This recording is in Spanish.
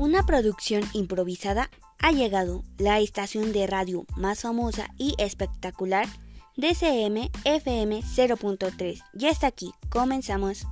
Una producción improvisada ha llegado, la estación de radio más famosa y espectacular DCM FM 0.3. Ya está aquí, comenzamos.